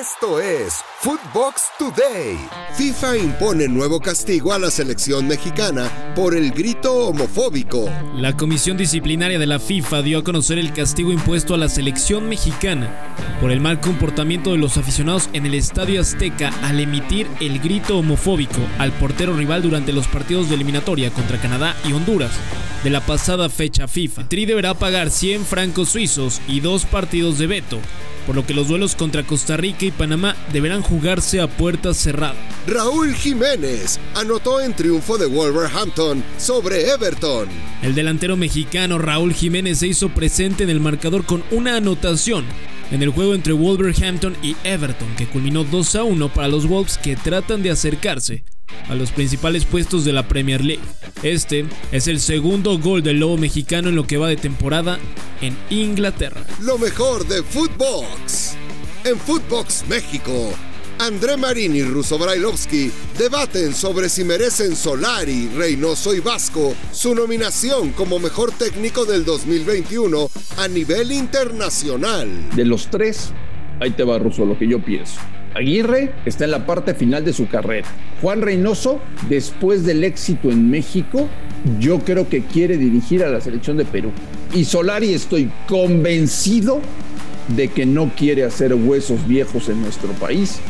Esto es Footbox Today. FIFA impone nuevo castigo a la selección mexicana por el grito homofóbico. La Comisión Disciplinaria de la FIFA dio a conocer el castigo impuesto a la selección mexicana por el mal comportamiento de los aficionados en el Estadio Azteca al emitir el grito homofóbico al portero rival durante los partidos de eliminatoria contra Canadá y Honduras de la pasada fecha FIFA. Tri deberá pagar 100 francos suizos y dos partidos de veto por lo que los duelos contra Costa Rica y Panamá deberán jugarse a puertas cerradas. Raúl Jiménez anotó en triunfo de Wolverhampton sobre Everton. El delantero mexicano Raúl Jiménez se hizo presente en el marcador con una anotación en el juego entre Wolverhampton y Everton, que culminó 2 a 1 para los Wolves que tratan de acercarse a los principales puestos de la Premier League. Este es el segundo gol del Lobo mexicano en lo que va de temporada en Inglaterra. Lo mejor de Footbox. En Footbox México, André Marín y Russo Brailovsky debaten sobre si merecen Solari, Reynoso y Vasco su nominación como mejor técnico del 2021 a nivel internacional. De los tres, ahí te va Russo lo que yo pienso. Aguirre está en la parte final de su carrera. Juan Reynoso, después del éxito en México, yo creo que quiere dirigir a la selección de Perú. Y Solari estoy convencido de que no quiere hacer huesos viejos en nuestro país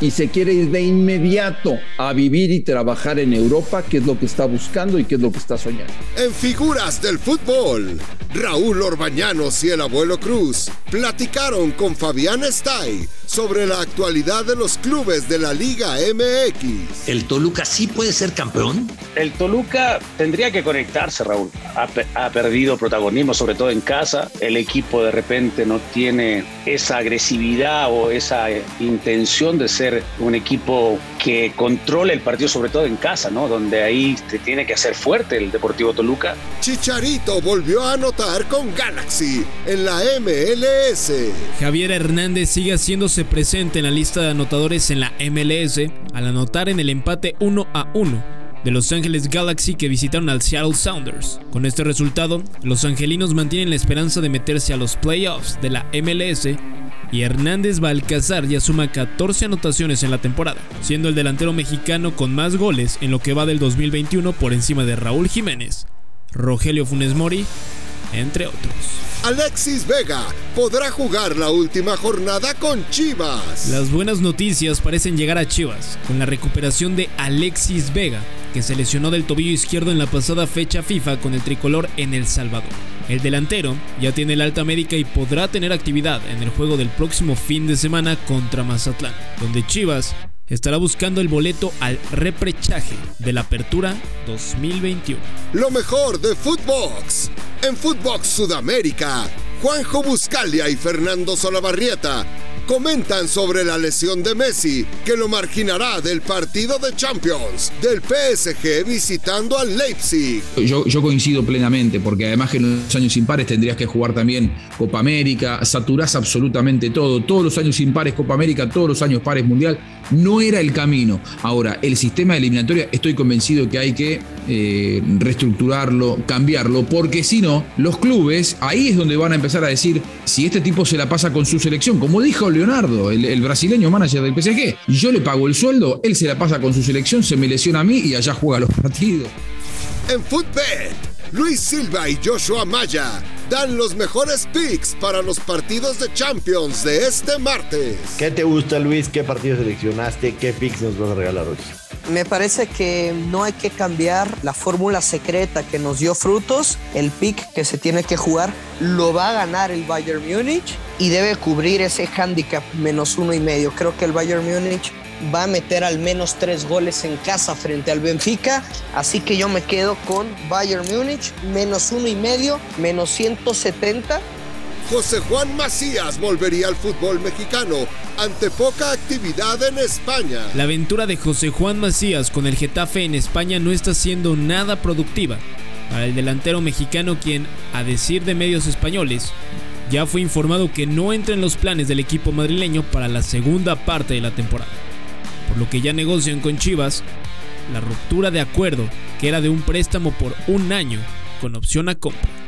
y se quiere ir de inmediato a vivir y trabajar en Europa, que es lo que está buscando y que es lo que está soñando. En figuras del fútbol, Raúl Orbañanos y el abuelo Cruz platicaron con Fabián Stay sobre la actualidad de los clubes de la Liga MX. ¿El Toluca sí puede ser campeón? El Toluca tendría que conectarse, Raúl. Ha, ha, perdido protagonismo, sobre todo en casa. El equipo de repente no tiene esa agresividad o esa intención de ser un equipo que controle el partido, sobre todo en casa, ¿no? Donde ahí te tiene que hacer fuerte el Deportivo Toluca. Chicharito volvió a anotar con Galaxy en la MLS. Javier Hernández sigue haciéndose presente en la lista de anotadores en la MLS al anotar en el empate 1 a 1 de Los Ángeles Galaxy que visitaron al Seattle Sounders. Con este resultado, los angelinos mantienen la esperanza de meterse a los playoffs de la MLS y Hernández Balcazar ya suma 14 anotaciones en la temporada, siendo el delantero mexicano con más goles en lo que va del 2021 por encima de Raúl Jiménez, Rogelio Funes Mori, entre otros. Alexis Vega podrá jugar la última jornada con Chivas. Las buenas noticias parecen llegar a Chivas, con la recuperación de Alexis Vega, que se lesionó del tobillo izquierdo en la pasada fecha FIFA con el tricolor en El Salvador. El delantero ya tiene el alta médica y podrá tener actividad en el juego del próximo fin de semana contra Mazatlán, donde Chivas estará buscando el boleto al reprechaje de la Apertura 2021. Lo mejor de Footbox. En Footbox Sudamérica, Juanjo Buscalia y Fernando Solabarrieta comentan sobre la lesión de Messi, que lo marginará del partido de Champions del PSG visitando al Leipzig. Yo, coincido plenamente, porque además que en los años impares tendrías que jugar también Copa América, saturás absolutamente todo, todos los años impares Copa América, todos los años pares Mundial, no era el camino. Ahora, el sistema de eliminatoria estoy convencido que hay que eh, reestructurarlo, cambiarlo, porque si no, los clubes, ahí es donde van a empezar a decir, si este tipo se la pasa con su selección, como dijo Leonardo, el, el, brasileño manager del PSG. Yo le pago el sueldo, él se la pasa con su selección, se me lesiona a mí y allá juega los partidos. En Footbet, Luis Silva y Joshua Maya dan los mejores picks para los partidos de Champions de este martes. ¿Qué te gusta, Luis? ¿Qué partido seleccionaste? ¿Qué picks nos vas a regalar hoy? Me parece que no hay que cambiar la fórmula secreta que nos dio frutos. El pick que se tiene que jugar lo va a ganar el Bayern Múnich y debe cubrir ese handicap menos uno y medio. Creo que el Bayern Múnich va a meter al menos tres goles en casa frente al Benfica. Así que yo me quedo con Bayern Múnich menos uno y medio, menos 170 José Juan Macías volvería al fútbol mexicano ante poca actividad en España. La aventura de José Juan Macías con el Getafe en España no está siendo nada productiva para el delantero mexicano quien, a decir de medios españoles, ya fue informado que no entra en los planes del equipo madrileño para la segunda parte de la temporada, por lo que ya negocian con Chivas la ruptura de acuerdo que era de un préstamo por un año con opción a compra.